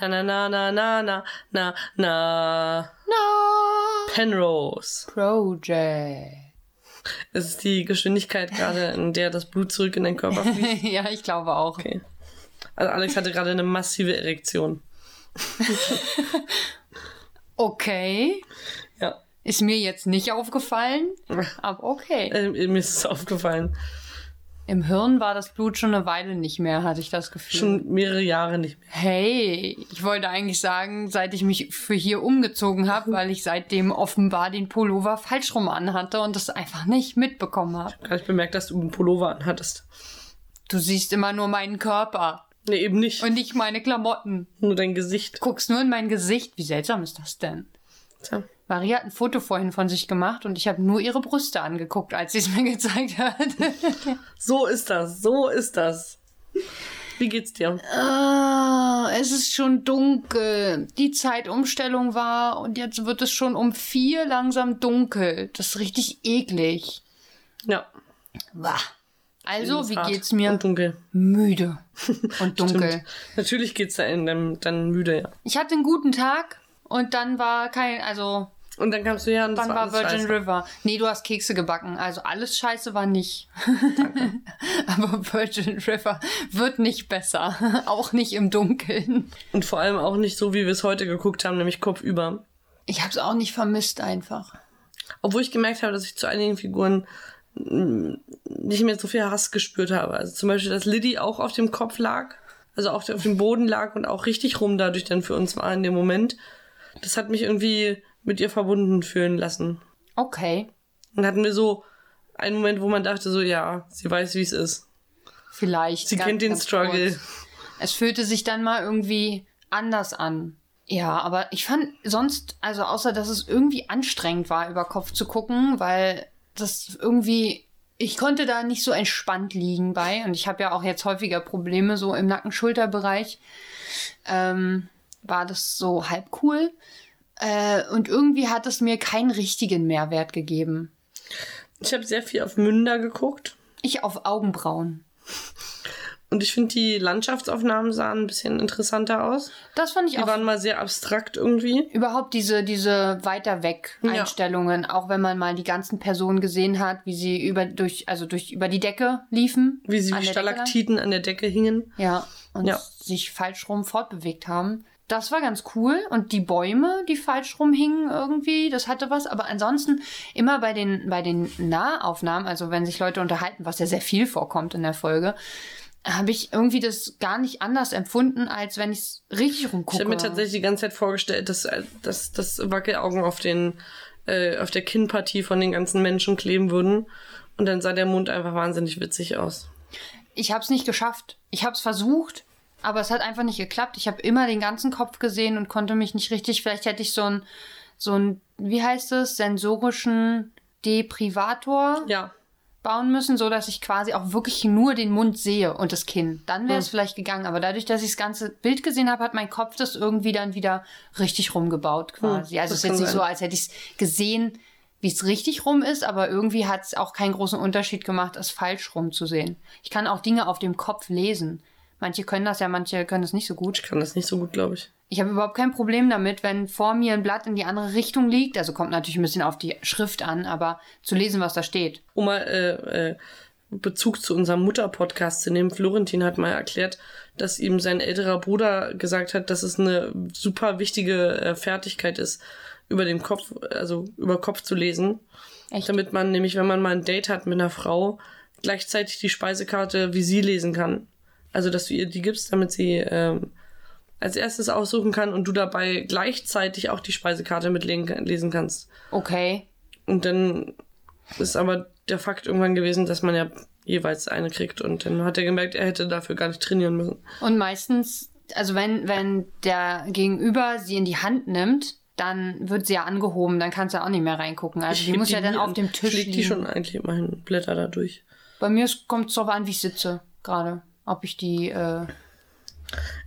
Na na na na na na na na No. Penrose. Project. Es ist die Geschwindigkeit gerade, in der das Blut zurück in den Körper fließt. ja, ich glaube auch. Okay. Also Alex hatte gerade eine massive Erektion. Okay. Ja. Ist mir jetzt nicht aufgefallen, aber okay. Äh, mir ist es aufgefallen. Im Hirn war das Blut schon eine Weile nicht mehr, hatte ich das Gefühl. Schon mehrere Jahre nicht mehr. Hey, ich wollte eigentlich sagen, seit ich mich für hier umgezogen habe, weil ich seitdem offenbar den Pullover falsch rum anhatte und das einfach nicht mitbekommen habe. Habe ich bemerkt, dass du einen Pullover anhattest. Du siehst immer nur meinen Körper Nee, eben nicht. und nicht meine Klamotten. Nur dein Gesicht. Guckst nur in mein Gesicht. Wie seltsam ist das denn? Tja. Maria hat ein Foto vorhin von sich gemacht und ich habe nur ihre Brüste angeguckt, als sie es mir gezeigt hat. So ist das, so ist das. Wie geht's dir? Ah, es ist schon dunkel. Die Zeitumstellung war und jetzt wird es schon um vier langsam dunkel. Das ist richtig eklig. Ja. Wah. Also, wie geht's mir? Und dunkel. Müde und dunkel. Natürlich geht's da in deinem, dann müde, ja. Ich hatte einen guten Tag und dann war kein, also Und dann kamst du her und dann war war Virgin scheiße. River. Nee, du hast Kekse gebacken. Also alles scheiße war nicht. Aber Virgin River wird nicht besser. Auch nicht im Dunkeln. Und vor allem auch nicht so, wie wir es heute geguckt haben, nämlich kopfüber. Ich hab's auch nicht vermisst einfach. Obwohl ich gemerkt habe, dass ich zu einigen Figuren nicht mehr so viel Hass gespürt habe. Also zum Beispiel, dass Liddy auch auf dem Kopf lag, also auch auf dem Boden lag und auch richtig rum dadurch dann für uns war in dem Moment. Das hat mich irgendwie mit ihr verbunden fühlen lassen. Okay. Und hatten wir so einen Moment, wo man dachte so, ja, sie weiß, wie es ist. Vielleicht. Sie ganz- kennt den Struggle. kurz. Es fühlte sich dann mal irgendwie anders an. Ja, aber ich fand sonst, also außer dass es irgendwie anstrengend war, über Kopf zu gucken, weil das irgendwie, ich konnte da nicht so entspannt liegen bei. Und ich habe ja auch jetzt häufiger Probleme so im Nacken-Schulter-Bereich. Ähm, war das so halb cool. Äh, und irgendwie hat es mir keinen richtigen Mehrwert gegeben. Ich habe sehr viel auf Münder geguckt. Ich auf Augenbrauen. Und ich finde, die Landschaftsaufnahmen sahen ein bisschen interessanter aus. Das fand ich Die auch waren mal sehr abstrakt irgendwie. Überhaupt diese, diese weiter weg Ja. Einstellungen, auch wenn man mal die ganzen Personen gesehen hat, wie sie über, durch, also durch, über die Decke liefen. Wie sie wie. Stalaktiten an der Decke hingen. Ja, und Ja. sich falsch rum fortbewegt haben. Das war ganz cool. Und die Bäume, die falsch rum hingen irgendwie, das hatte was. Aber ansonsten immer bei den, bei den Nahaufnahmen, also wenn sich Leute unterhalten, was ja sehr viel vorkommt in der Folge, habe ich irgendwie das gar nicht anders empfunden, als wenn ich es richtig rumgucke. Ich habe mir tatsächlich die ganze Zeit vorgestellt, dass, äh, dass, dass Wackelaugen auf den äh, auf der Kinnpartie von den ganzen Menschen kleben würden. Und dann sah der Mund einfach wahnsinnig witzig aus. ich habe es nicht geschafft. Ich habe es versucht, aber es hat einfach nicht geklappt. Ich habe immer den ganzen Kopf gesehen und konnte mich nicht richtig. Vielleicht hätte ich so ein, so ein, wie heißt es, sensorischen Deprivator Ja. bauen müssen, so dass ich quasi auch wirklich nur den Mund sehe und das Kinn. Dann wäre es vielleicht gegangen. Aber dadurch, dass ich das ganze Bild gesehen habe, hat mein Kopf das irgendwie dann wieder richtig rumgebaut quasi. Hm, also es ist jetzt nicht sein. so, als hätte ich es gesehen, wie es richtig rum ist, aber irgendwie hat es auch keinen großen Unterschied gemacht, es falsch rum zu sehen. Ich kann auch Dinge auf dem Kopf lesen. Manche können das ja, manche können es nicht so gut. Ich kann das nicht so gut, glaube ich. Ich habe überhaupt kein Problem damit, wenn vor mir ein Blatt in die andere Richtung liegt. Also kommt natürlich ein bisschen auf die Schrift an, aber zu lesen, was da steht. Um mal äh, äh, Bezug zu unserem Mutter-Podcast zu nehmen, Florentin hat mal erklärt, dass ihm sein älterer Bruder gesagt hat, dass es eine super wichtige äh, Fertigkeit ist, über den Kopf, also über Kopf zu lesen. Echt? Damit man nämlich, wenn man mal ein Date hat mit einer Frau, gleichzeitig die Speisekarte wie sie lesen kann. Also, dass du ihr die gibst, damit sie ähm, als erstes aussuchen kann und du dabei gleichzeitig auch die Speisekarte mitlesen lesen kannst. Okay. Und dann ist aber der Fakt irgendwann gewesen, dass man ja jeweils eine kriegt. Und dann hat er gemerkt, er hätte dafür gar nicht trainieren müssen. Und meistens, also wenn, wenn der Gegenüber sie in die Hand nimmt, dann wird sie ja angehoben, dann kannst du auch nicht mehr reingucken. Also die heb muss ja dann auf dem Tisch Ich liegen. die schon eigentlich immerhin Blätter da durch. Bei mir kommt es darauf an, wie ich sitze gerade. Ob ich die, äh,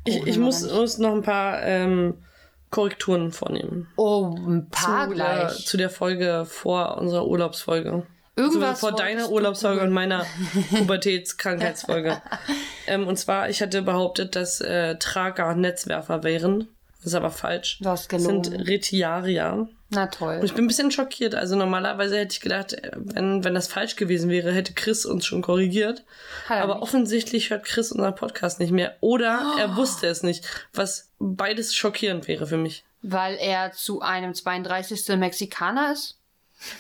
Ich, ich muss, muss noch ein paar ähm, Korrekturen vornehmen. oh, ein paar zu, der, gleich. zu der Folge vor unserer Urlaubsfolge. Irgendwas Also vor deiner Urlaubsfolge und meiner Pubertätskrankheitsfolge. Ähm, und zwar, ich hatte behauptet, dass äh, Trager Netzwerfer wären. Das ist aber falsch. Du hast Das gelogen. sind Retiarier. Na toll. Und ich bin ein bisschen schockiert. Also normalerweise hätte ich gedacht, äh, wenn, wenn das falsch gewesen wäre, hätte Chris uns schon korrigiert. Er Aber offensichtlich hört Chris unseren Podcast nicht mehr. Oder er wusste es nicht. Was beides schockierend wäre für mich. Weil er zu einem 32. Mexikaner ist?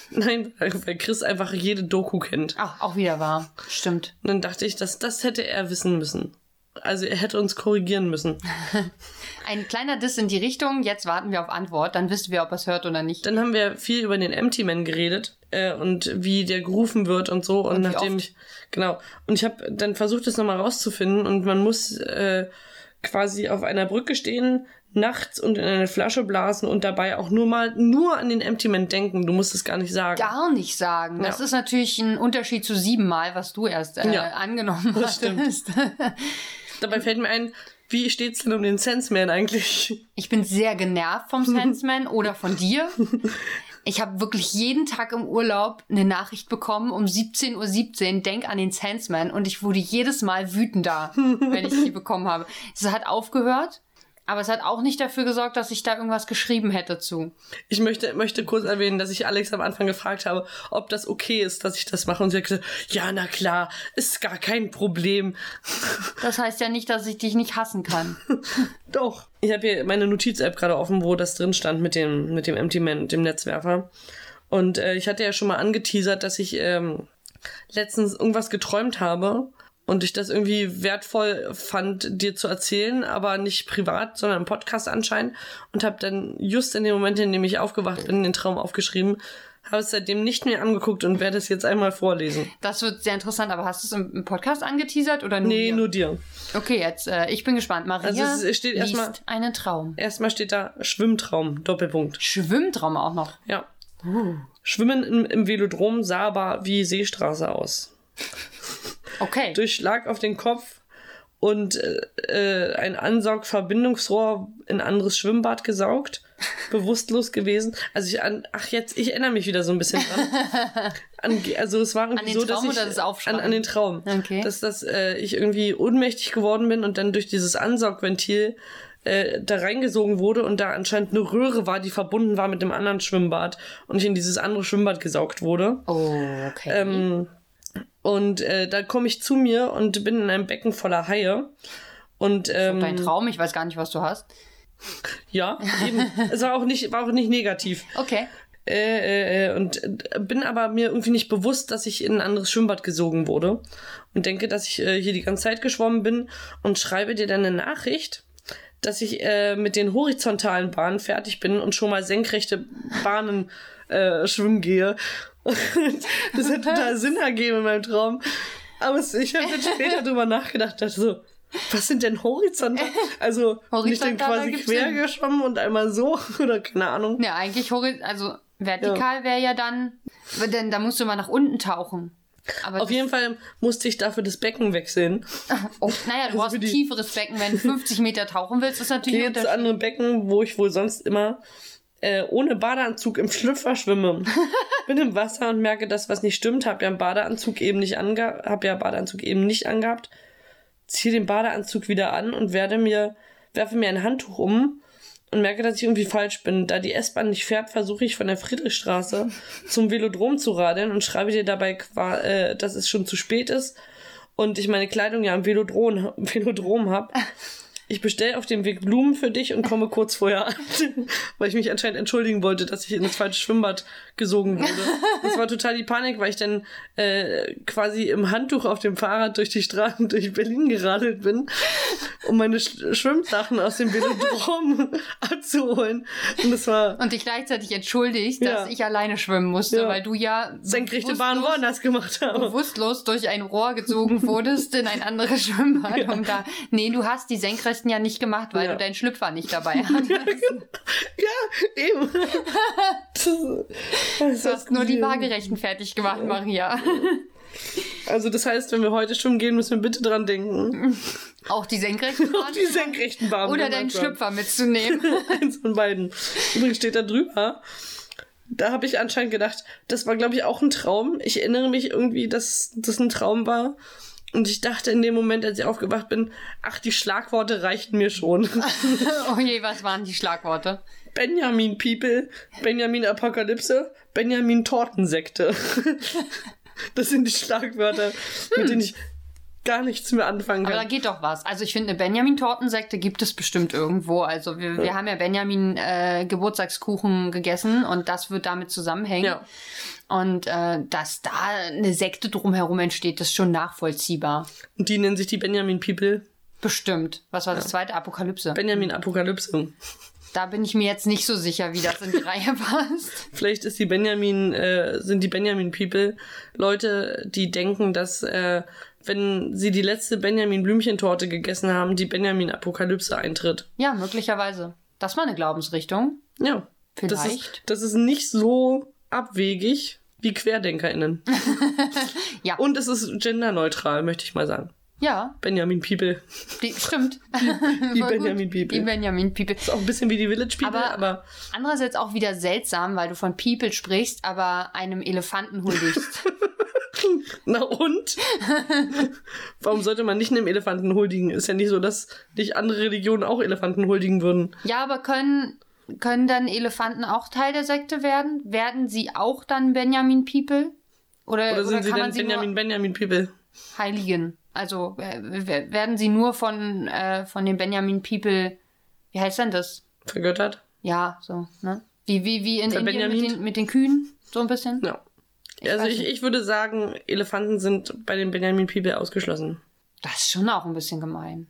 Nein, weil Chris einfach jede Doku kennt. Ach, auch wieder wahr. Stimmt. Und dann dachte ich, dass das hätte er wissen müssen. Also er hätte uns korrigieren müssen. Ein kleiner Diss in die Richtung. Jetzt warten wir auf Antwort. Dann wissen wir, ob er es hört oder nicht. Dann haben wir viel über den Empty Man geredet äh, und wie der gerufen wird und so. Und, wie nachdem ich genau und ich habe dann versucht, das nochmal rauszufinden und man muss äh, quasi auf einer Brücke stehen, nachts und in eine Flasche blasen und dabei auch nur mal nur an den Empty Man denken. Du musst es gar nicht sagen. Gar nicht sagen. Das Ja. ist natürlich ein Unterschied zu siebenmal, was du erst äh, Ja, angenommen das hattest. Dabei fällt mir ein, wie steht's denn um den Sense Man eigentlich? Ich bin sehr genervt vom Sensman oder von dir. Ich habe wirklich jeden Tag im Urlaub eine Nachricht bekommen um 17.17 Uhr, denk an den Sensman und ich wurde jedes Mal wütender, wenn ich die bekommen habe. Es hat aufgehört, aber es hat auch nicht dafür gesorgt, dass ich da irgendwas geschrieben hätte zu. Ich möchte, möchte kurz erwähnen, dass ich Alex am Anfang gefragt habe, ob das okay ist, dass ich das mache. Und sie hat gesagt, ja, na klar, ist gar kein Problem. Das heißt ja nicht, dass ich dich nicht hassen kann. Doch. Ich habe hier meine Notiz-App gerade offen, wo das drin stand mit dem, mit dem Empty Man, dem Netzwerfer. Und äh, ich hatte ja schon mal angeteasert, dass ich ähm, letztens irgendwas geträumt habe und ich das irgendwie wertvoll fand, dir zu erzählen, aber nicht privat, sondern im Podcast anscheinend. Und habe dann just in dem Moment, in dem ich aufgewacht bin, den Traum aufgeschrieben, habe es seitdem nicht mehr angeguckt und werde es jetzt einmal vorlesen. Das wird sehr interessant, aber hast du es im, Podcast angeteasert oder nur Nee, mir? nur dir. Okay, jetzt, äh, ich bin gespannt. Maria Also es steht liest erstmal- einen Traum. Erstmal steht da Schwimmtraum, Doppelpunkt. Schwimmtraum auch noch. Ja. Schwimmen im, im Velodrom sah aber wie Seestraße aus. Okay. Durch Schlag auf den Kopf und äh, äh, ein Ansaugverbindungsrohr in anderes Schwimmbad gesaugt. Bewusstlos gewesen. Also ich an, ach jetzt, ich erinnere mich wieder so ein bisschen dran. An, also es war irgendwie den so, dass Traum ich das an, an den Traum, Okay. dass dass äh, ich irgendwie ohnmächtig geworden bin und dann durch dieses Ansaugventil äh, da reingesogen wurde und da anscheinend eine Röhre war, die verbunden war mit dem anderen Schwimmbad und ich in dieses andere Schwimmbad gesaugt wurde. Oh, okay. Ähm, und äh, da komme ich zu mir und bin in einem Becken voller Haie. Und ähm, Dein Traum, ich weiß gar nicht, was du hast. ja, eben. es war auch nicht, war auch nicht negativ. Okay. Äh, äh, und äh, bin aber mir irgendwie nicht bewusst, dass ich in ein anderes Schwimmbad gesogen wurde. Und denke, dass ich äh, hier die ganze Zeit geschwommen bin und schreibe dir dann eine Nachricht, dass ich äh, mit den horizontalen Bahnen fertig bin und schon mal senkrechte Bahnen äh, schwimmen gehe. Das hat total Sinn ergeben in meinem Traum. Aber ich habe dann später drüber nachgedacht, dachte so, was sind denn horizontal? Also nicht dann Horizontal quasi quer Sinn. geschwommen und einmal so oder keine Ahnung. Ja, eigentlich hori also vertikal wäre ja dann, denn da musst du mal nach unten tauchen. Aber Auf jeden Fall musste ich dafür das Becken wechseln. oh, naja, du Also brauchst für ein tieferes Becken, wenn du 50 Meter tauchen willst, ist natürlich Unterschied. andere Becken, wo ich wohl sonst immer äh, ohne Badeanzug im Schlüpfer schwimme. Bin im Wasser und merke, dass was nicht stimmt. Hab ja einen Badeanzug eben nicht ange hab ja Badeanzug eben nicht angehabt. Ziehe den Badeanzug wieder an und werde mir werfe mir ein Handtuch um und merke, dass ich irgendwie falsch bin. Da die S-Bahn nicht fährt, versuche ich von der Friedrichstraße zum Velodrom zu radeln und schreibe dir dabei, äh, dass es schon zu spät ist und ich meine Kleidung ja am Velodrom, Velodrom hab. Ich bestelle auf dem Weg Blumen für dich und komme kurz vorher an, weil ich mich anscheinend entschuldigen wollte, dass ich in das falsche Schwimmbad gesogen wurde. Das war total die Panik, weil ich dann äh, quasi im Handtuch auf dem Fahrrad durch die Straßen durch Berlin geradelt bin, um meine Sch Schwimmsachen aus dem Velodrom abzuholen. Und das war Und dich gleichzeitig entschuldigst, Ja. dass ich alleine schwimmen musste, Ja. weil du ja senkrechte Bahn woanders gemacht habe. bewusstlos durch ein Rohr gezogen wurdest in ein anderes Schwimmbad. Um da, nee, du hast die Senkrechten ja nicht gemacht, weil Ja. du deinen Schlüpfer nicht dabei hattest. Ja, eben. Das, Du hast nur die Waagerechten fertig gemacht, Maria. Also das heißt, wenn wir heute schwimmen gehen, müssen wir bitte dran denken, Auch die Senkrechten auf die senkrechten Bahnen. oder deinen. Schlüpfer mitzunehmen. Eins von beiden. Übrigens steht da drüber. Da habe ich anscheinend gedacht, das war, glaube ich, auch ein Traum. Ich erinnere mich irgendwie, dass das ein Traum war. Und ich dachte in dem Moment, als ich aufgewacht bin, ach, die Schlagworte reichten mir schon. oh je, was waren die Schlagworte? Benjamin People, Benjamin Apokalypse, Benjamin Tortensekte. das sind die Schlagwörter, mit denen ich gar nichts mehr anfangen kann. Aber da geht doch was. Also ich finde, eine Benjamin-Tortensekte gibt es bestimmt irgendwo. Also wir, wir haben ja Benjamin äh, Geburtstagskuchen gegessen und das wird damit zusammenhängen. Ja. Und äh, dass da eine Sekte drumherum entsteht, ist schon nachvollziehbar. Und die nennen sich die Benjamin People. Bestimmt. Was war das zweite? Apokalypse. Benjamin Apokalypse. Da bin ich mir jetzt nicht so sicher, wie das in die Reihe passt. Vielleicht ist die Benjamin, äh, sind die Benjamin People Leute, die denken, dass äh, wenn sie die letzte Benjamin Blümchentorte gegessen haben, die Benjamin Apokalypse eintritt. Ja, möglicherweise. Das war eine Glaubensrichtung. Ja. Vielleicht. Das ist, das ist nicht so abwegig wie QuerdenkerInnen. Ja. Und es ist genderneutral, möchte ich mal sagen. Ja, Benjamin People. die, stimmt. Die gut. Benjamin People. Die Benjamin People. Ist auch ein bisschen wie die Village People, Aber- aber, Andererseits auch wieder seltsam, weil du von People sprichst, aber einem Elefanten huldigst. na und? Warum sollte man nicht einem Elefanten huldigen? Ist ja nicht so, dass nicht andere Religionen auch Elefanten huldigen würden. ja, aber können, können dann Elefanten auch Teil der Sekte werden? Werden sie auch dann Benjamin People? Oder, Oder sind sie kann dann sie Benjamin Benjamin People? Heiligen? Also werden sie nur von, äh, von den Benjamin People, wie heißt denn das? Vergöttert? Ja, so, ne? Wie, wie, wie in Indien mit den, mit den Kühen, so ein bisschen? Ja. also weiß ich, ich würde sagen, Elefanten sind bei den Benjamin People ausgeschlossen. Das ist schon auch ein bisschen gemein.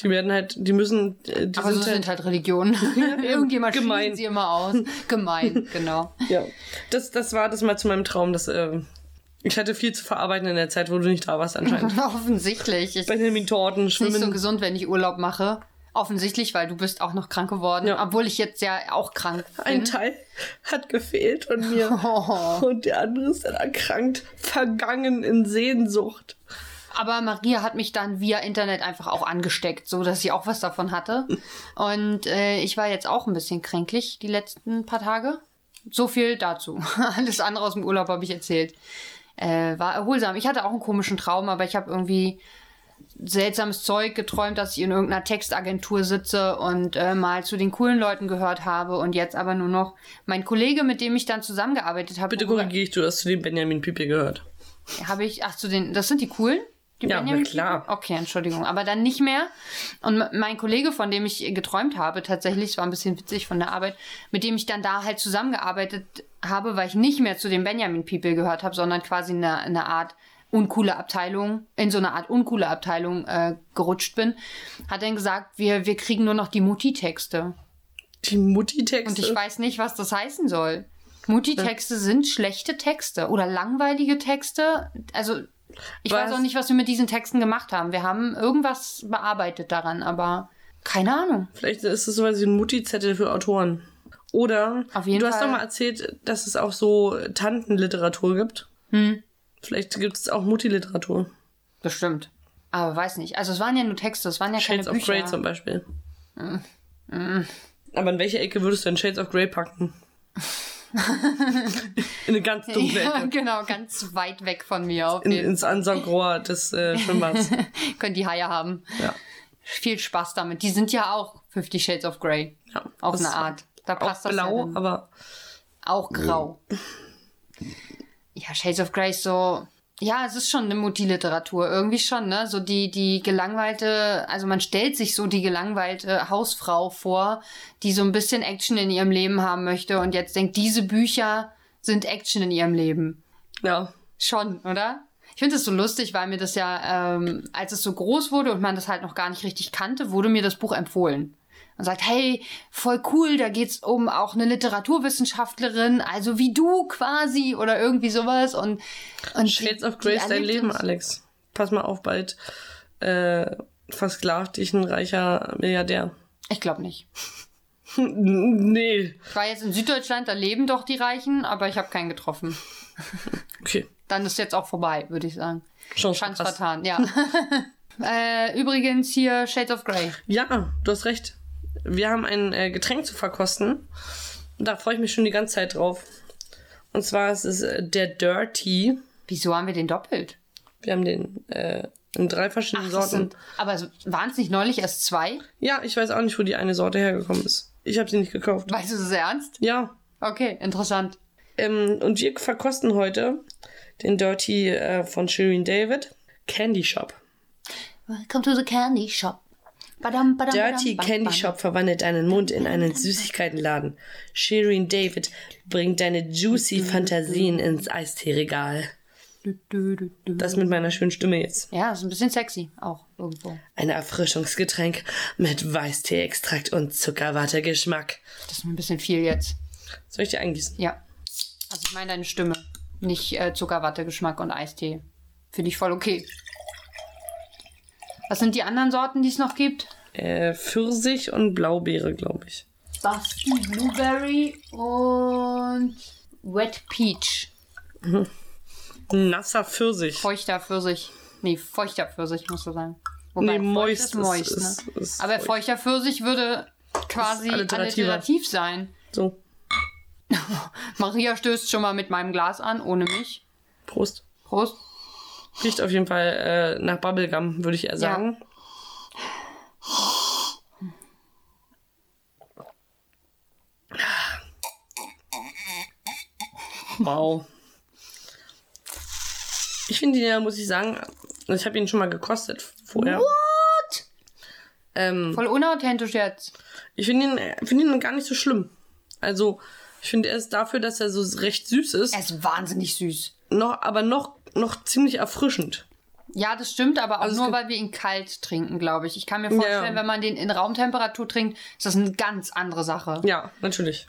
Die werden halt, die müssen, äh, die Aber so sind halt, sind halt Religionen. Irgendjemand gemein. sie immer aus. Gemein, genau. ja. Das, das war das mal zu meinem Traum, dass, äh, ich hatte viel zu verarbeiten in der Zeit, wo du nicht da warst anscheinend. Offensichtlich. Ich Benjamin Torten, ist nicht so Schwimmen. gesund, wenn ich Urlaub mache. Offensichtlich, weil du bist auch noch krank geworden, Ja. obwohl ich jetzt ja auch krank Ein bin. Teil hat gefehlt von mir. Oh. Und der andere ist dann erkrankt, vergangen in Sehnsucht. Aber Maria hat mich dann via Internet einfach auch angesteckt, so dass sie auch was davon hatte. Und äh, ich war jetzt auch ein bisschen kränklich die letzten paar Tage. So viel dazu. Alles andere aus dem Urlaub habe ich erzählt. Äh, war erholsam. Ich hatte auch einen komischen Traum, aber ich habe irgendwie seltsames Zeug geträumt, dass ich in irgendeiner Textagentur sitze und äh, mal zu den coolen Leuten gehört habe und jetzt aber nur noch mein Kollege, mit dem ich dann zusammengearbeitet habe. Bitte korrigiere ich, du hast zu den Benjamin People gehört. habe ich, ach, zu den, das sind die coolen? Die Ja, Benjamin klar. Okay, Entschuldigung, aber dann nicht mehr. Und mein Kollege, von dem ich geträumt habe, tatsächlich, es war ein bisschen witzig von der Arbeit, mit dem ich dann da halt zusammengearbeitet habe, weil ich nicht mehr zu den Benjamin People gehört habe, sondern quasi eine, eine Art uncoole Abteilung, in so eine Art uncoole Abteilung äh, gerutscht bin, hat dann gesagt, wir, wir kriegen nur noch die Mutti-Texte. Die Mutti-Texte. Und ich weiß nicht, was das heißen soll. Mutti-Texte sind schlechte Texte oder langweilige Texte. Also, ich Was? weiß auch nicht, was wir mit diesen Texten gemacht haben. Wir haben irgendwas bearbeitet daran, aber keine Ahnung. Vielleicht ist es sowas wie ein Mutti-Zettel für Autoren. Oder Auf jeden du hast doch mal erzählt, dass es auch so Tantenliteratur gibt. Hm. Vielleicht gibt es auch Mutti-Literatur. Bestimmt. Aber weiß nicht. Also, es waren ja nur Texte, es waren ja Shades keine of Grey Bücher. zum Beispiel. Mm. Aber in welche Ecke würdest du denn Shades of Grey packen? in eine ganz dunkle Ja, Ecke. genau, ganz weit weg von mir. Auf In, ins Ansagrohr des äh, Schwimmbads. Können die Haie haben. Ja. Viel Spaß damit. Die sind ja auch Fifty Shades of Grey. ja. Auf Das eine Art. Da Auch passt das ja blau, dann. aber Auch grau. Ja, Shades of Grey ist so. Ja, es ist schon eine Mutti-Literatur. Irgendwie schon, ne? So die, die gelangweilte, also man stellt sich so die gelangweilte Hausfrau vor, die so ein bisschen Action in ihrem Leben haben möchte und jetzt denkt, diese Bücher sind Action in ihrem Leben. ja. Schon, oder? Ich finde es so lustig, weil mir das ja, ähm, als es so groß wurde und man das halt noch gar nicht richtig kannte, wurde mir das Buch empfohlen. Man sagt, hey, voll cool, da geht's um auch eine Literaturwissenschaftlerin, also wie du quasi oder irgendwie sowas und, und Shades die- of ist dein Leben, Alex. Pass mal auf, bald äh, versklavt dich ein reicher Milliardär. Ich glaube nicht. nee. Ich war jetzt in Süddeutschland, da leben doch die Reichen, aber ich habe keinen getroffen. Okay. Dann ist jetzt auch vorbei, würde ich sagen. Chance Chance vertan, ja. äh, übrigens hier Shades of Grey. Ja, du hast recht. Wir haben ein äh, Getränk zu verkosten. Und da freue ich mich schon die ganze Zeit drauf. Und zwar ist es äh, der Dirty. Wieso haben wir den doppelt? Wir haben den äh, In drei verschiedenen Das Sorten. sind, aber waren es nicht neulich erst zwei? Ja, ich weiß auch nicht, wo die eine Sorte hergekommen ist. Ich habe sie nicht gekauft. Weißt du das ernst? Ja. Okay, interessant. Ähm, und wir verkosten heute den Dirty äh, von Shirin David Candy Shop. Welcome to the candy shop. Badam, badam, Dirty badam, Candy. Shop verwandelt deinen Mund in einen Süßigkeitenladen. Shirin David bringt deine juicy Fantasien ins Eisteeregal. Das mit meiner schönen Stimme jetzt. Ja, ist ein bisschen sexy auch irgendwo. Ein Erfrischungsgetränk mit Weißtee-Extrakt und Zuckerwatte-Geschmack. Das ist mir ein bisschen viel jetzt. Soll ich dir eingießen? Ja. Also ich meine deine Stimme. Nicht äh, Zuckerwatte, Geschmack und Eistee. Finde ich voll okay. Was sind die anderen Sorten, die es noch gibt? Äh, Pfirsich und Blaubeere, glaube ich. Basti Blueberry und Wet Peach. Nasser Pfirsich. Feuchter Pfirsich. Nee, feuchter Pfirsich, musst du sagen. Wobei Nee, moist ist moist, ist- ne? ist- ist Aber feucht. feuchter Pfirsich würde quasi alliterativ sein. So, Maria stößt schon mal mit meinem Glas an, ohne mich. Prost. Prost. Riecht auf jeden Fall äh, nach Bubblegum, würde ich eher sagen. Wow. Ich finde ihn ja, muss ich sagen, ich habe ihn schon mal gekostet vorher. What? Ähm, Voll unauthentisch jetzt. ich finde ihn, find ihn gar nicht so schlimm. Also, ich finde, er ist dafür, dass er so recht süß ist, Er ist wahnsinnig süß. Noch, aber noch, noch ziemlich erfrischend. Ja, das stimmt, aber auch Also es nur, weil wir ihn kalt trinken, glaube ich. Ich kann mir vorstellen, ja. wenn man den in Raumtemperatur trinkt, ist das eine ganz andere Sache. Ja, natürlich.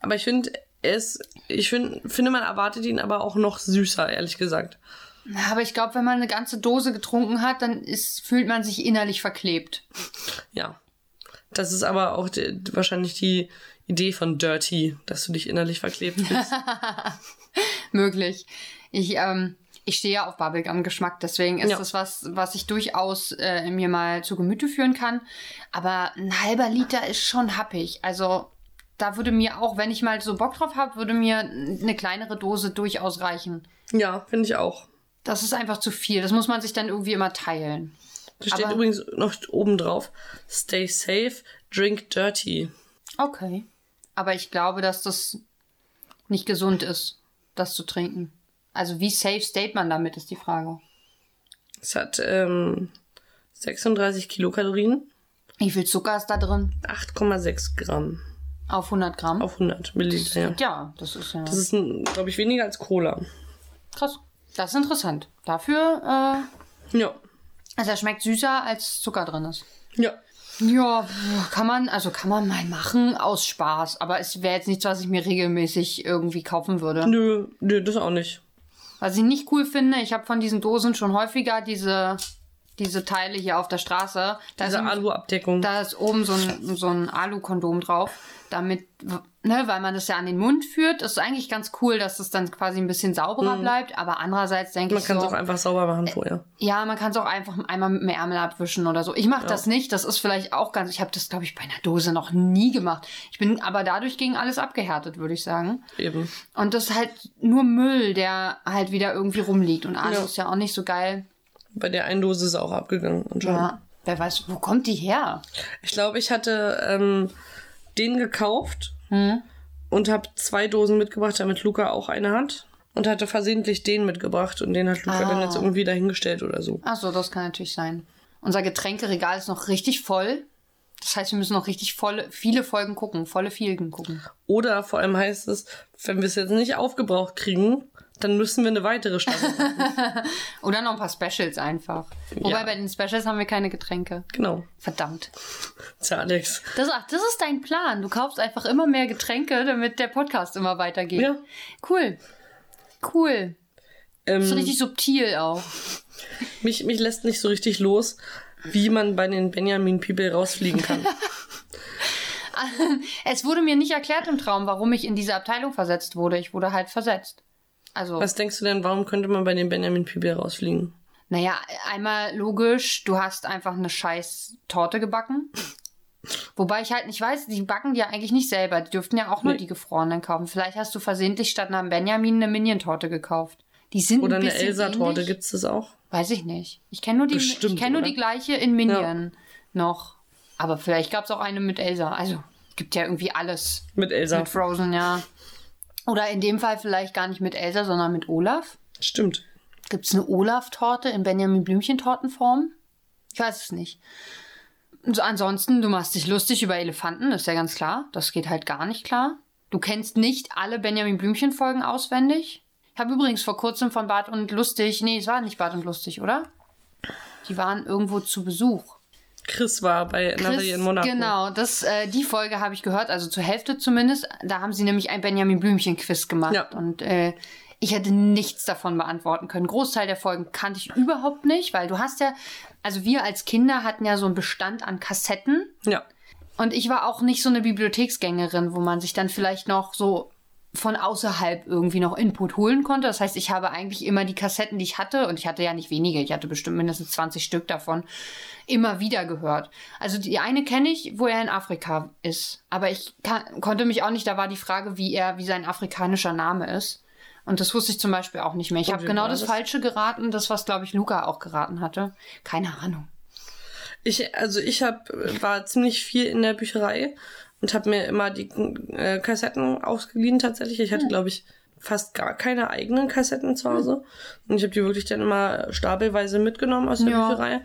Aber ich finde, ist, ich find, finde, man erwartet ihn aber auch noch süßer, ehrlich gesagt. Aber ich glaube, wenn man eine ganze Dose getrunken hat, dann ist, fühlt man sich innerlich verklebt. Ja. Das ist aber auch die, wahrscheinlich die Idee von Dirty, dass du dich innerlich verklebt fühlst. Möglich. Ich, ähm, ich stehe ja auf Bubblegum-Geschmack, deswegen ist Ja. das was, was ich durchaus äh, mir mal zu Gemüte führen kann. Aber ein halber Liter ist schon happig. Also da würde mir auch, wenn ich mal so Bock drauf habe, würde mir eine kleinere Dose durchaus reichen. ja, finde ich auch. Das ist einfach zu viel. Das muss man sich dann irgendwie immer teilen. Da steht Aber- übrigens noch oben drauf: Stay safe, drink dirty. Okay. Aber ich glaube, dass das nicht gesund ist, das zu trinken. Also wie safe state man damit, ist die Frage. Es hat ähm, 36 Kilokalorien, Wie viel Zucker ist da drin? 8,6 Gramm Auf 100 Gramm? auf 100 Milliliter. Ja. Ja, das ist ja Das ist, glaube ich, weniger als Cola. krass. Das ist interessant. Dafür, äh, Ja. also er schmeckt süßer, als Zucker drin ist. Ja. Ja, kann man, also kann man mal machen aus Spaß. Aber es wäre jetzt nichts, was ich mir regelmäßig irgendwie kaufen würde. Nö, nö, das auch nicht. Was ich nicht cool finde, ich habe von diesen Dosen schon häufiger diese, diese Teile hier auf der Straße. Da Diese ist, Alu-Abdeckung. da ist oben so ein, so ein Alu-Kondom drauf. Damit, ne, weil man das ja an den Mund führt. Das ist eigentlich ganz cool, dass das dann quasi ein bisschen sauberer bleibt. Aber andererseits denke Mhm. Man ich kann es so, auch einfach sauber machen vorher. ja, man kann es auch einfach einmal mit dem Ärmel abwischen oder so. Ich mache das nicht. Das ist vielleicht auch ganz. Ich habe das, glaube ich, bei einer Dose noch nie gemacht. Ich bin aber dadurch gegen alles abgehärtet, würde ich sagen. Eben. Und das ist halt nur Müll, der halt wieder irgendwie rumliegt. Und Alu Ja. ist ja auch nicht so geil. Bei der einen Dose ist es auch abgegangen. Ja. Wer weiß, wo kommt die her? Ich glaube, ich hatte ähm, den gekauft und habe zwei Dosen mitgebracht, damit Luca auch eine hat. Und hatte versehentlich den mitgebracht und den hat Luca dann jetzt irgendwie dahingestellt oder so. Achso, das kann natürlich sein. Unser Getränkeregal ist noch richtig voll. Das heißt, wir müssen noch richtig volle, viele Folgen gucken, volle Folgen gucken. Oder vor allem heißt es, wenn wir es jetzt nicht aufgebraucht kriegen, dann müssen wir eine weitere Staffel machen. Oder noch ein paar Specials einfach. Wobei Ja. bei den Specials haben wir keine Getränke. genau. Verdammt. Tja, Alex. Das, ach, das ist dein Plan. Du kaufst einfach immer mehr Getränke, damit der Podcast immer weitergeht. Ja. Cool. Cool. Ähm, So richtig subtil auch. mich, mich lässt nicht so richtig los, wie man bei den Benjamin People rausfliegen kann. Es wurde mir nicht erklärt im Traum, warum ich in diese Abteilung versetzt wurde. Ich wurde halt versetzt. Also, Was denkst du denn, warum könnte man bei den Benjamin People rausfliegen? naja, einmal logisch, du hast einfach eine scheiß Torte gebacken. Wobei ich halt nicht weiß, die backen die ja eigentlich nicht selber. Die dürften ja auch nur Nee. die gefrorenen kaufen. Vielleicht hast du versehentlich statt einer Benjamin eine Minion-Torte gekauft. Die sind Oder ein eine Elsa-Torte, ähnlich. gibt's das auch? Weiß ich nicht. Ich kenne nur, die, Bestimmt, ich kenn nur oder? die gleiche in Minion noch. Aber vielleicht gab es auch eine mit Elsa. Also, gibt ja irgendwie alles Mit Elsa. mit Frozen, ja. Oder in dem Fall vielleicht gar nicht mit Elsa, sondern mit Olaf. Stimmt. Gibt es eine Olaf-Torte in Benjamin Blümchen-Tortenform? Ich weiß es nicht. Und so, ansonsten, du machst dich lustig über Elefanten, ist ja ganz klar. Das geht halt gar nicht klar. Du kennst nicht alle Benjamin Blümchen-Folgen auswendig. Ich habe übrigens vor kurzem von Bart und Lustig, nee, es war nicht Bart und Lustig, oder? Die waren irgendwo zu Besuch. Chris war bei Natalie in Monaco. Genau, das, äh, die Folge habe ich gehört, also zur Hälfte zumindest. Da haben sie nämlich ein Benjamin Blümchen-Quiz gemacht. Ja. Und äh, ich hätte nichts davon beantworten können. Großteil der Folgen kannte ich überhaupt nicht, weil du hast ja, also wir als Kinder hatten ja so einen Bestand an Kassetten. Ja. Und ich war auch nicht so eine Bibliotheksgängerin, wo man sich dann vielleicht noch so von außerhalb irgendwie noch Input holen konnte. Das heißt, ich habe eigentlich immer die Kassetten, die ich hatte, und ich hatte ja nicht wenige, ich hatte bestimmt mindestens 20 Stück davon, immer wieder gehört. Also die eine kenne ich, wo er in Afrika ist. Aber ich kann, konnte mich auch nicht, da war die Frage, wie er, wie sein afrikanischer Name ist. Und das wusste ich zum Beispiel auch nicht mehr. Ich habe genau das? Falsche geraten, das, was, glaube ich, Luca auch geraten hatte. Keine Ahnung. Ich, also ich hab, war ziemlich viel in der Bücherei und habe mir immer die äh, Kassetten ausgeliehen tatsächlich. Ich hatte, glaube ich, fast gar keine eigenen Kassetten zu Hause. Und ich habe die wirklich dann immer stapelweise mitgenommen aus der Ja. Bücherei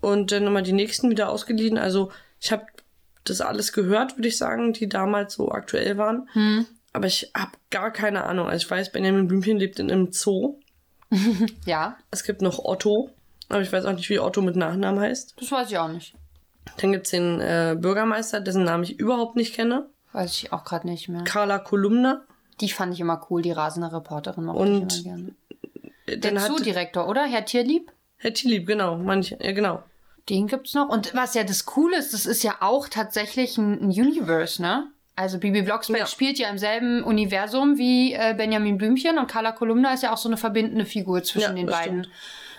und dann immer die nächsten wieder ausgeliehen. Also ich habe das alles gehört, würde ich sagen, die damals so aktuell waren. Aber ich habe gar keine Ahnung. Also ich weiß, Benjamin Blümchen lebt in einem Zoo. Ja, Es gibt noch Otto. Aber ich weiß auch nicht, wie Otto mit Nachnamen heißt. das weiß ich auch nicht. Dann gibt's den äh, Bürgermeister, dessen Namen ich überhaupt nicht kenne. Weiß ich auch gerade nicht mehr. Carla Kolumna. Die fand ich immer cool, die rasende Reporterin mochte Und ich immer gerne. Äh, Der Zoodirektor, oder? Herr Tierlieb? Herr Tilieb, genau. Manche, ja, genau. Den gibt's noch. Und was ja das Coole ist, das ist ja auch tatsächlich ein, ein Universe, ne? Also Bibi Blocksberg Ja. spielt ja im selben Universum wie äh, Benjamin Blümchen und Carla Kolumna ist ja auch so eine verbindende Figur zwischen Ja, den beiden. stimmt.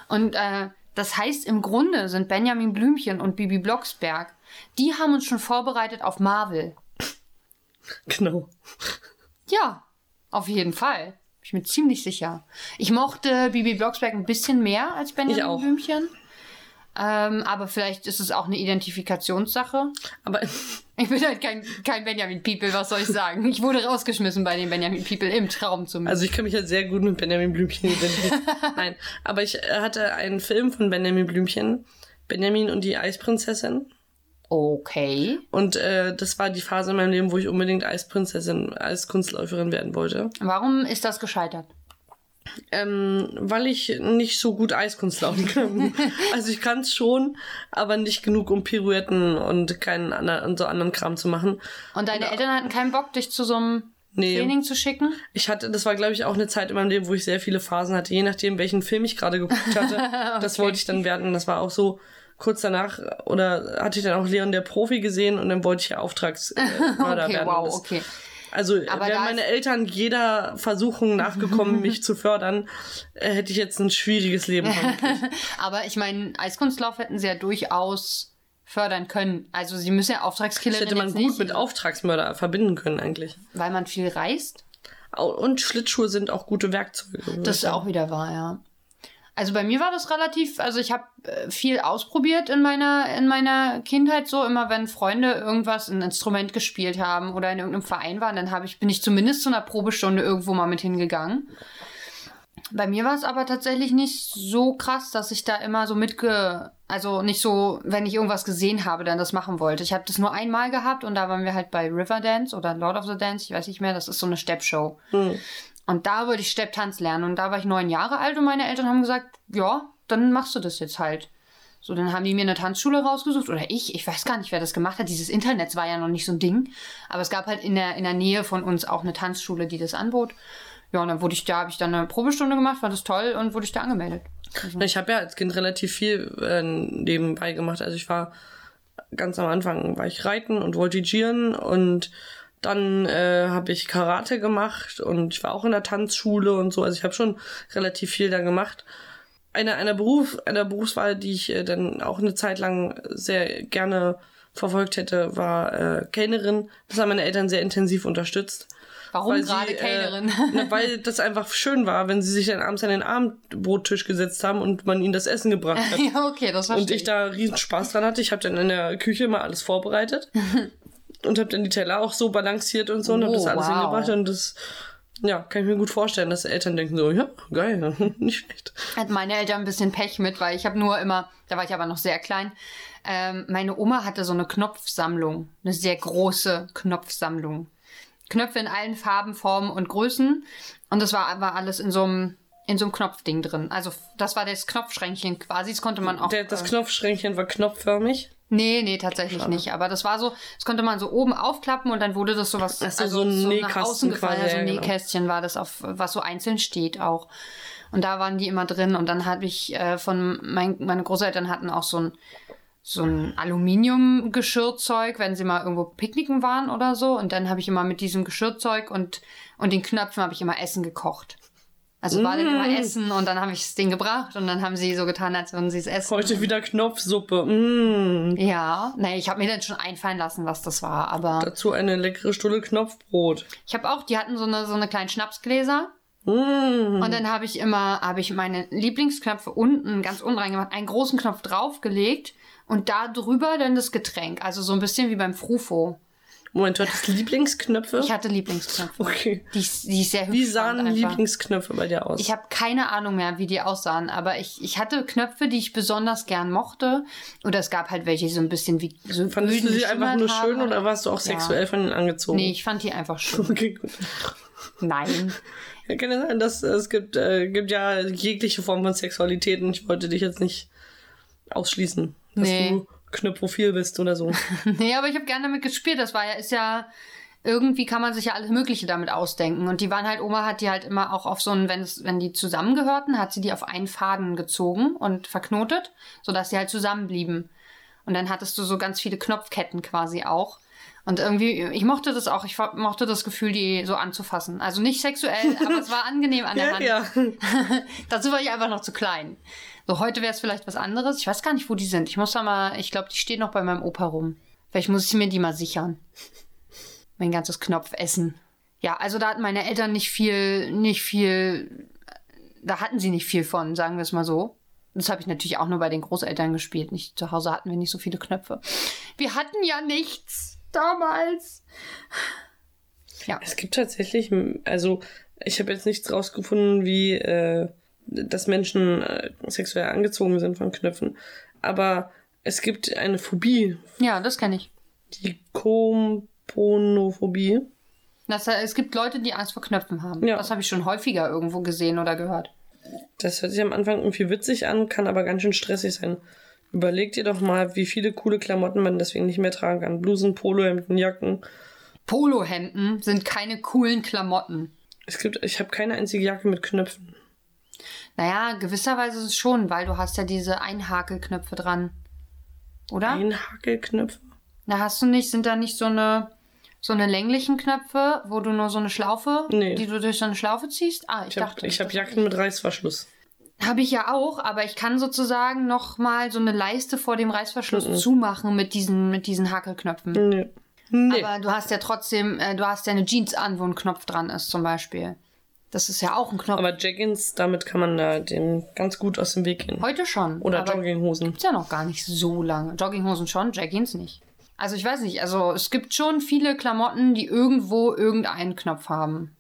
Und äh, das heißt, im Grunde sind Benjamin Blümchen und Bibi Blocksberg, die haben uns schon vorbereitet auf Marvel. Genau. Ja, auf jeden Fall. Bin Ich mir ziemlich sicher. Ich mochte Bibi Blocksberg ein bisschen mehr als Benjamin. Blümchen. Ähm, aber vielleicht ist es auch eine Identifikationssache. Aber Ich bin halt kein, kein Benjamin People, was soll ich sagen? Ich wurde rausgeschmissen bei den Benjamin People im Traum zumindest. also ich kann mich halt sehr gut mit Benjamin Blümchen identifizieren. Nein, aber ich äh, hatte einen Film von Benjamin Blümchen, Benjamin und die Eisprinzessin. okay. Und äh, das war die Phase in meinem Leben, wo ich unbedingt Eisprinzessin, Eiskunstläuferin werden wollte. Warum ist das gescheitert? Ähm, weil ich nicht so gut Eiskunst laufen kann. also ich kann es schon, aber nicht genug, um Pirouetten und keinen anderen, und so anderen Kram zu machen. Und deine Eltern hatten keinen Bock, dich zu so einem Nee. Training zu schicken? Ich hatte, das war glaube ich auch eine Zeit in meinem Leben, wo ich sehr viele Phasen hatte, je nachdem, welchen Film ich gerade geguckt hatte. Das wollte ich dann werden. Das war auch so kurz danach oder hatte ich dann auch Leon der Profi gesehen und dann wollte ich ja Auftragsmörder Okay, werden. wow, okay. Also Aber wären meine Eltern jeder Versuchung nachgekommen, mich zu fördern, äh, hätte ich jetzt ein schwieriges Leben. Aber ich meine, Eiskunstlauf hätten sie ja durchaus fördern können. Also sie müssen ja Das Auftragskillerin hätte man gut mit Auftragsmörder verbinden können eigentlich. weil man viel reist. Und Schlittschuhe sind auch gute Werkzeuge. Das ist auch wieder wahr, ja. Also bei mir war das relativ, also ich habe äh, viel ausprobiert in meiner in meiner Kindheit so immer wenn Freunde irgendwas ein Instrument gespielt haben oder in irgendeinem Verein waren, dann ich bin ich zumindest zu einer Probestunde irgendwo mal mit hingegangen. Bei mir war es aber tatsächlich nicht so krass, dass ich da immer so mitge also nicht so, wenn ich irgendwas gesehen habe, dann das machen wollte. Ich habe das nur einmal gehabt und da waren wir halt bei Riverdance oder Lord of the Dance, ich weiß nicht mehr, das ist so eine Steppshow. Und da wollte ich Stepptanz lernen. Und da war ich neun Jahre alt und meine Eltern haben gesagt, ja, dann machst du das jetzt halt. So, dann haben die mir eine Tanzschule rausgesucht oder ich, ich weiß gar nicht, wer das gemacht hat. Dieses Internet war ja noch nicht so ein Ding. Aber es gab halt in der, in der Nähe von uns auch eine Tanzschule, die das anbot. Ja, und dann wurde ich da, habe ich dann eine Probestunde gemacht, fand das toll und wurde ich da angemeldet. Ich habe ja als Kind relativ viel äh, nebenbei gemacht. Also ich war ganz am Anfang war ich reiten und voltigieren und dann äh, habe ich Karate gemacht und ich war auch in der Tanzschule und so. Also ich habe schon relativ viel da gemacht. Eine einer Beruf einer Berufswahl, die ich äh, dann auch eine Zeit lang sehr gerne verfolgt hätte, war äh, Kellnerin. Das haben meine Eltern sehr intensiv unterstützt. Warum Weil gerade sie, Kellnerin? Äh, weil das einfach schön war, wenn sie sich dann abends an den Abendbrottisch gesetzt haben und man ihnen das Essen gebracht hat. ja, okay, das verstehe Und ich da riesen Spaß dran hatte. Ich habe dann in der Küche mal alles vorbereitet und habe dann die Teller auch so balanciert und so und habe Oh, das alles wow. hingebracht und das ja, kann ich mir gut vorstellen, dass Eltern denken so, ja, geil, nicht schlecht. Hat meine Eltern ein bisschen Pech mit, weil ich habe nur immer, da war ich aber noch sehr klein, ähm, meine Oma hatte so eine Knopfsammlung, eine sehr große Knopfsammlung. Knöpfe in allen Farben, Formen und Größen. Und das war, war alles in so einem in so einem Knopfding drin. Also das war das Knopfschränkchen quasi. Das konnte man auch. Der, das äh, Knopfschränkchen war knopfförmig. Nee, nee, tatsächlich nicht. Aber das war so, das konnte man so oben aufklappen und dann wurde das so was, Ach so, also so ein nach Nähkasten außen gefallen, quasi, so ein genau. Nähkästchen war das, auf was so einzeln steht auch. Und da waren die immer drin und dann habe ich äh, von, mein, meine Großeltern hatten auch so ein, so ein Aluminium-Geschirrzeug, wenn sie mal irgendwo picknicken waren oder so. Und dann habe ich immer mit diesem Geschirrzeug und, und den Knöpfen habe ich immer Essen gekocht. Also war dann immer Mm. Essen und dann habe ich das Ding gebracht und dann haben sie so getan, als würden sie es essen. Heute wieder Knopfsuppe. Mm. Ja, naja, ich habe mir dann schon einfallen lassen, was das war, aber Dazu eine leckere Stulle Knopfbrot. ich habe auch, die hatten so eine so eine kleinen Schnapsgläser Mm. und dann habe ich immer habe ich meine Lieblingsknöpfe unten ganz unten reingemacht, einen großen Knopf draufgelegt und da drüber dann das Getränk, also so ein bisschen wie beim Frufo. Moment, du hattest Lieblingsknöpfe? Ich hatte Lieblingsknöpfe. Okay. Die, die ich sehr hübsch Wie sahen. Lieblingsknöpfe bei dir aus? Ich habe keine Ahnung mehr, wie die aussahen, aber ich, ich hatte Knöpfe, die ich besonders gern mochte. Oder es gab halt welche, die so ein bisschen wie so Fandest du sie einfach nur geschimmert schön haben. oder warst du auch Ja. sexuell von ihnen angezogen? Nee, ich fand die einfach schön. Okay, gut. Nein. Ja, kann ja sein, dass äh, es gibt, äh, gibt ja jegliche Form von Sexualität und ich wollte dich jetzt nicht ausschließen, dass Nee. du knöpfophil bist oder so. Nee, aber ich habe gerne damit gespielt. Das war ja, ist ja, irgendwie kann man sich ja alles Mögliche damit ausdenken. Und die waren halt, Oma hat die halt immer auch auf so einen, wenn es, wenn die zusammengehörten, hat sie die auf einen Faden gezogen und verknotet, sodass sie halt zusammenblieben. Und dann hattest du so ganz viele Knopfketten quasi auch. Und irgendwie, ich mochte das auch, ich mochte das Gefühl, die so anzufassen. Also nicht sexuell, aber es war angenehm an der ja, Hand. ja. Dazu war ich einfach noch zu klein. So, heute wäre es vielleicht was anderes. Ich weiß gar nicht, wo die sind. Ich muss da mal, ich glaube, die stehen noch bei meinem Opa rum. Vielleicht muss ich mir die mal sichern. Mein ganzes Knopfessen. Ja, also da hatten meine Eltern nicht viel, nicht viel, da hatten sie nicht viel von, sagen wir es mal so. Das habe ich natürlich auch nur bei den Großeltern gespielt. Nicht, zu Hause hatten wir nicht so viele Knöpfe. Wir hatten ja nichts damals. Ja. Es gibt tatsächlich, also ich habe jetzt nichts rausgefunden, wie äh, dass Menschen äh, sexuell angezogen sind von Knöpfen, aber es gibt eine Phobie, Ja, das kenne ich. die Komponophobie. Das, äh, es gibt Leute, die Angst vor Knöpfen haben. Ja. Das habe ich schon häufiger irgendwo gesehen oder gehört. Das hört sich am Anfang irgendwie witzig an, kann aber ganz schön stressig sein. Überlegt ihr doch mal, wie viele coole Klamotten man deswegen nicht mehr tragen kann. Blusen, Polohemden, Jacken. Polohemden sind keine coolen Klamotten. Es gibt, ich habe keine einzige Jacke mit Knöpfen. Naja, gewisserweise ist es schon, weil du hast ja diese Einhakelknöpfe dran. Oder? Einhakelknöpfe? Na, hast du nicht, sind da nicht so eine, so eine länglichen Knöpfe, wo du nur so eine Schlaufe, Nee. die du durch so eine Schlaufe ziehst? Ah, ich, Ich habe dachte. ich hab Jacken mit Reißverschluss. Habe ich ja auch, aber ich kann sozusagen noch mal so eine Leiste vor dem Reißverschluss Mhm. zumachen mit diesen, mit diesen Hakelknöpfen. Nee. Nee. Aber du hast ja trotzdem, äh, du hast ja eine Jeans an, wo ein Knopf dran ist, zum Beispiel. Das ist ja auch ein Knopf. Aber Jaggins, damit kann man da dem ganz gut aus dem Weg gehen. Heute schon. Oder Jogginghosen. Gibt's ja noch gar nicht so lange. Jogginghosen schon, Jaggins nicht. Also ich weiß nicht, also es gibt schon viele Klamotten, die irgendwo irgendeinen Knopf haben.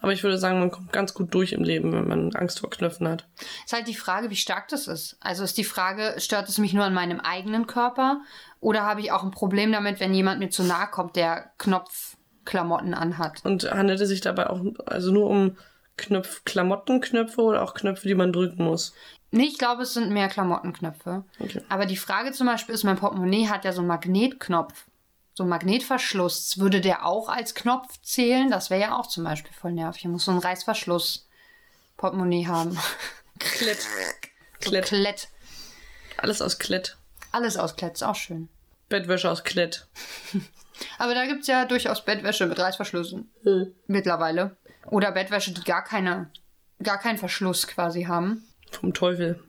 Aber ich würde sagen, man kommt ganz gut durch im Leben, wenn man Angst vor Knöpfen hat. Ist halt die Frage, wie stark das ist. Also ist die Frage, stört es mich nur an meinem eigenen Körper oder habe ich auch ein Problem damit, wenn jemand mir zu nahe kommt, der Knopfklamotten anhat? Und handelt es sich dabei auch also nur um Knöpf, Klamottenknöpfe oder auch Knöpfe, die man drücken muss? Nee, ich glaube, es sind mehr Klamottenknöpfe. Okay. Aber die Frage zum Beispiel ist, mein Portemonnaie hat ja so einen Magnetknopf. So einen Magnetverschluss. Würde der auch als Knopf zählen? Das wäre ja auch zum Beispiel voll nervig. Ich muss so einen Reißverschluss Portemonnaie haben. Klett. So Klett. Klett. Alles aus Klett. Alles aus Klett, ist auch schön. Bettwäsche aus Klett. Aber da gibt's ja durchaus Bettwäsche mit Reißverschlüssen. Mittlerweile. Oder Bettwäsche, die gar keine, gar keinen Verschluss quasi haben. Vom Teufel.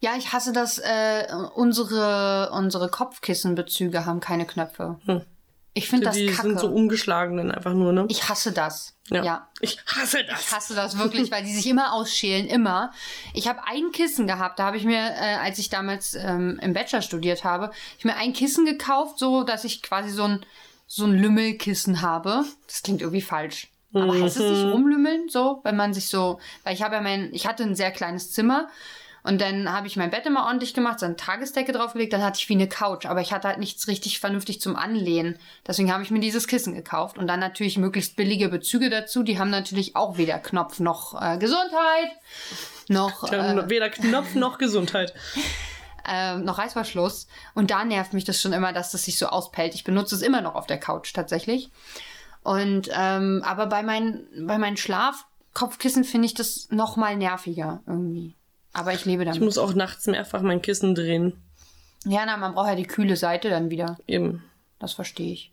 Ja, ich hasse das. Äh, unsere, unsere Kopfkissenbezüge haben keine Knöpfe. Hm. Ich finde das Die kacke. sind so umgeschlagen dann einfach nur, ne? ich hasse das. Ja. ja. Ich hasse das. Ich hasse das wirklich, weil die sich immer ausschälen, immer. Ich habe ein Kissen gehabt, da habe ich mir, äh, als ich damals ähm, im Bachelor studiert habe, ich mir ein Kissen gekauft, so dass ich quasi so ein so ein Lümmelkissen habe. Das klingt irgendwie falsch. Aber heißt es nicht rumlümmeln, so, wenn man sich so, weil ich habe ja mein, ich hatte ein sehr kleines Zimmer und dann habe ich mein Bett immer ordentlich gemacht, so eine Tagesdecke draufgelegt, dann hatte ich wie eine Couch, aber ich hatte halt nichts richtig vernünftig zum Anlehnen. Deswegen habe ich mir dieses Kissen gekauft und dann natürlich möglichst billige Bezüge dazu. Die haben natürlich auch weder Knopf noch äh, Gesundheit, noch, äh, weder Knopf noch Gesundheit. äh, noch Reißverschluss. Und da nervt mich das schon immer, dass das sich so auspellt. Ich benutze es immer noch auf der Couch tatsächlich. Und ähm, aber bei meinen bei meinen Schlafkopfkissen finde ich das noch mal nerviger irgendwie. Aber ich lebe Ich damit. muss auch nachts mehrfach mein Kissen drehen. Ja, na, man braucht ja die kühle Seite dann wieder. Eben. Das verstehe ich.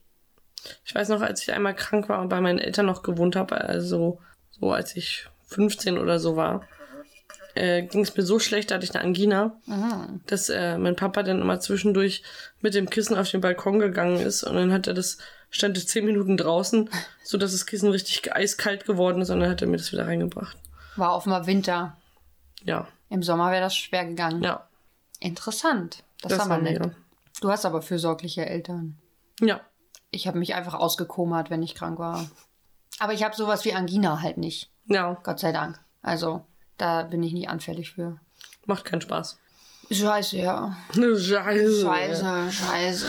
Ich weiß noch, als ich einmal krank war und bei meinen Eltern noch gewohnt habe, also so als ich 15 oder so war, äh, ging es mir so schlecht, da hatte ich eine Angina, dass äh, mein Papa dann immer zwischendurch mit dem Kissen auf den Balkon gegangen ist und dann hat er das, stand es 10 Minuten draußen, so dass das Kissen richtig eiskalt geworden ist und dann hat er mir das wieder reingebracht. War offenbar Winter. Ja, Im Sommer wäre das schwer gegangen. ja, Interessant. Das, das war aber nett. Du hast aber fürsorgliche Eltern. Ja, Ich habe mich einfach ausgekomert, wenn ich krank war. Aber ich habe sowas wie Angina halt nicht. ja, Gott sei Dank. Also, da bin ich nicht anfällig für. macht keinen Spaß. Scheiße, ja. Scheiße. Scheiße, scheiße.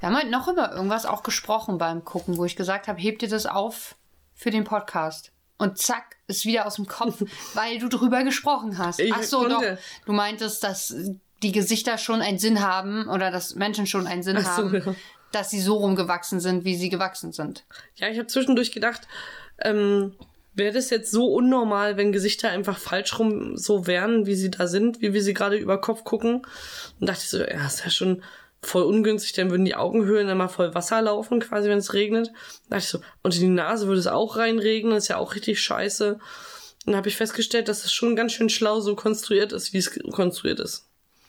Wir haben heute noch über irgendwas auch gesprochen beim Gucken, wo ich gesagt habe, hebt dir das auf für den Podcast. Und zack, ist wieder aus dem Kopf, weil du drüber gesprochen hast. Ich Ach so, doch. konnte. Du meintest, dass die Gesichter schon einen Sinn haben oder dass Menschen schon einen Sinn so, haben, ja. dass sie so rumgewachsen sind, wie sie gewachsen sind. Ja, ich habe zwischendurch gedacht, ähm, wäre das jetzt so unnormal, wenn Gesichter einfach falsch rum so wären, wie sie da sind, wie wir sie gerade über Kopf gucken. Und dachte ich so, ja, ist ja schon voll ungünstig, dann würden die Augenhöhlen immer voll Wasser laufen, quasi, wenn es regnet. Da dachte ich so, und in die Nase würde es auch reinregnen, ist ja auch richtig scheiße. Dann habe ich festgestellt, dass es schon ganz schön schlau so konstruiert ist, wie es konstruiert ist.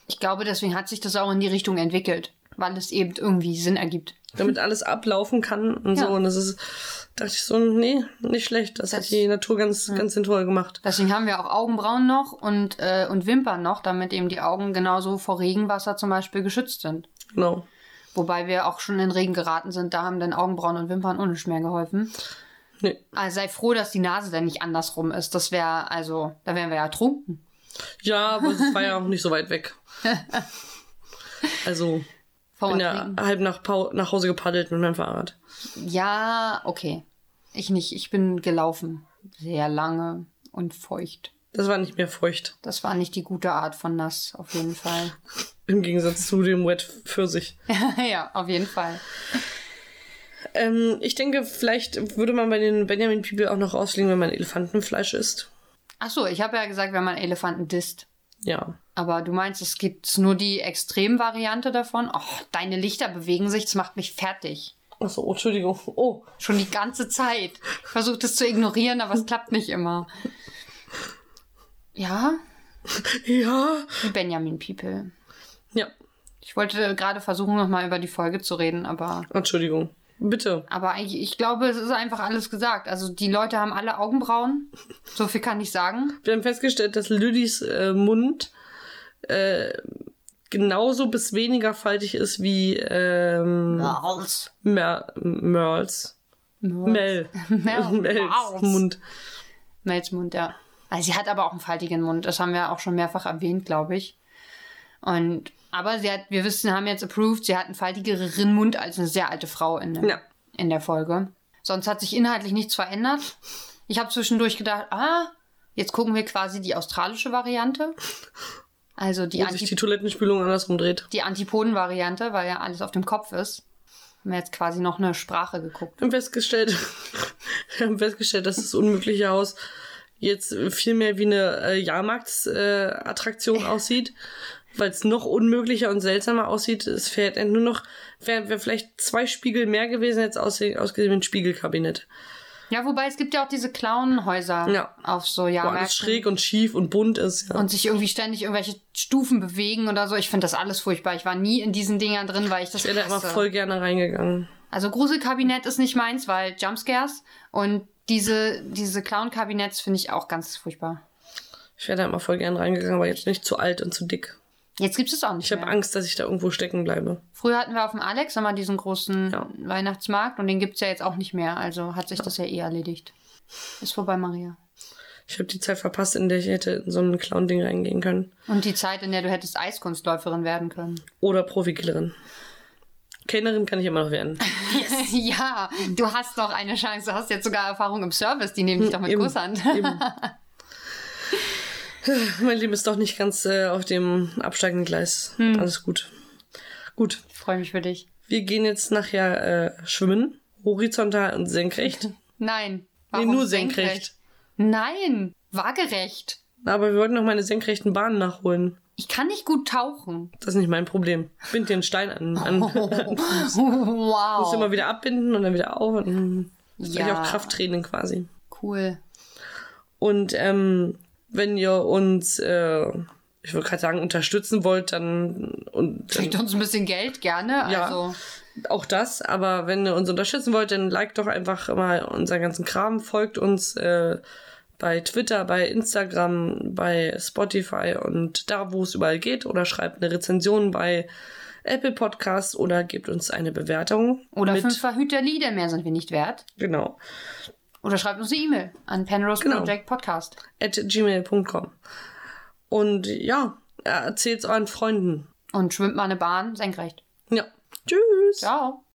Ich glaube, deswegen hat sich das auch in die Richtung entwickelt, weil es eben irgendwie Sinn ergibt. Damit alles ablaufen kann und Ja. so. Und das ist, dachte ich so, nee, nicht schlecht. Das, Das- hat die Natur ganz, ganz sinnvoll gemacht. Deswegen haben wir auch Augenbrauen noch und, äh, und Wimpern noch, damit eben die Augen genauso vor Regenwasser zum Beispiel geschützt sind. Genau. Wobei wir auch schon in Regen geraten sind, da haben dann Augenbrauen und Wimpern ohne mehr geholfen. Nee. Also sei froh, dass die Nase dann nicht andersrum ist. Das wäre, also, da wären wir ja trunken. Ja, aber es war ja auch nicht so weit weg. Also, Vom bin ja Ertrinken. halb nach, Pau nach Hause gepaddelt mit meinem Fahrrad. ja, okay. Ich nicht. Ich bin gelaufen. Sehr lange und feucht. Das war nicht mehr feucht. Das war nicht die gute Art von nass, auf jeden Fall. Im Gegensatz zu dem Wet Pfirsich. ja, auf jeden Fall. Ähm, ich denke, vielleicht würde man bei den Benjamin People auch noch rausfliegen, wenn man Elefantenfleisch isst. Ach so, ich habe ja gesagt, wenn man Elefanten disst. Ja. Aber du meinst, es gibt nur die Extremvariante davon? Oh, deine Lichter bewegen sich, das macht mich fertig. Achso, oh, Entschuldigung. Oh. Schon die ganze Zeit. Ich versuche das zu ignorieren, aber es klappt nicht immer. Ja, Ja. die Benjamin People. Ja. Ich wollte gerade versuchen, nochmal über die Folge zu reden, aber, Entschuldigung. Bitte. aber ich, ich glaube, es ist einfach alles gesagt. Also die Leute haben alle Augenbrauen. So viel kann ich sagen. Wir haben festgestellt, dass Lüdis äh, Mund äh, genauso bis weniger faltig ist wie ähm, Maus. Mer Merls. Mel. Mel. Mels. Mund. Mels Mund, ja. Also sie hat aber auch einen faltigen Mund. Das haben wir auch schon mehrfach erwähnt, glaube ich. Und, aber sie hat, wir wissen, haben jetzt approved, sie hat einen faltigeren Mund als eine sehr alte Frau in, dem, Ja. in der Folge. Sonst hat sich inhaltlich nichts verändert. Ich habe zwischendurch gedacht, ah, jetzt gucken wir quasi die australische Variante. Also die, Wo sich die Toilettenspülung andersrum dreht. die Antipoden-Variante, weil ja alles auf dem Kopf ist. Haben wir jetzt quasi noch eine Sprache geguckt. Wir haben festgestellt, wir haben festgestellt, dass das unmögliche Haus jetzt viel mehr wie eine äh, Jahrmarktsattraktion äh, aussieht, weil es noch unmöglicher und seltsamer aussieht. Es fährt nur noch, wäre wär vielleicht zwei Spiegel mehr gewesen, jetzt aussehen, ausgesehen wie ein Spiegelkabinett. Ja, wobei es gibt ja auch diese Clownhäuser Ja. auf so Wo Jahrmärkten. alles schräg und schief und bunt ist. Ja. und sich irgendwie ständig irgendwelche Stufen bewegen oder so. Ich finde das alles furchtbar. Ich war nie in diesen Dingern drin, weil ich das ich wäre da immer voll gerne reingegangen. Also Gruselkabinett ist nicht meins, weil Jumpscares und diese, diese Clown-Kabinetts finde ich auch ganz furchtbar. Ich wäre da immer voll gerne reingegangen, aber jetzt nicht zu alt und zu dick. Jetzt gibt es auch nicht Ich habe. Angst, dass ich da irgendwo stecken bleibe. Früher hatten wir auf dem Alex immer diesen großen Ja. Weihnachtsmarkt und den gibt es ja jetzt auch nicht mehr. Also hat sich das ja eh erledigt. Ist vorbei, Maria. Ich habe die Zeit verpasst, in der ich hätte in so ein Clown-Ding reingehen können. Und die Zeit, in der du hättest Eiskunstläuferin werden können. Oder Profikillerin. Kellnerin kann ich immer noch werden. ja, du hast noch eine Chance. Du hast jetzt sogar Erfahrung im Service. Die nehmen dich doch mit Eben. Kusshand. Eben. mein Leben ist doch nicht ganz äh, auf dem absteigenden Gleis. Hm. Alles gut. Gut, Ich freue mich für dich. wir gehen jetzt nachher äh, schwimmen. Horizontal und senkrecht. Nein. Nee, nur senkrecht. Nein, waagerecht. Aber wir wollten noch meine senkrechten Bahnen nachholen. Ich kann nicht gut tauchen. Das ist nicht mein Problem. Bind dir einen Stein an. an Musst wow. immer wieder abbinden und dann wieder auf. Und, das ist Ja. ja auch Krafttraining quasi. Cool. Und ähm, wenn ihr uns, äh, ich würde gerade sagen, unterstützen wollt, dann, und, dann uns ein bisschen Geld, gerne. Ja. Also, auch das. Aber wenn ihr uns unterstützen wollt, dann liked doch einfach mal unseren ganzen Kram, folgt uns äh, bei Twitter, bei Instagram, bei Spotify und da, wo es überall geht, oder schreibt eine Rezension bei Apple Podcasts oder gebt uns eine Bewertung. oder mit, fünf Verhüter Lieder mehr sind wir nicht wert. Genau. Oder schreibt uns eine E-Mail an Penrose Genau. Project Podcast. At gmail.com. Und ja, erzählt's euren Freunden. Und schwimmt mal eine Bahn senkrecht. Ja. Tschüss. Ciao.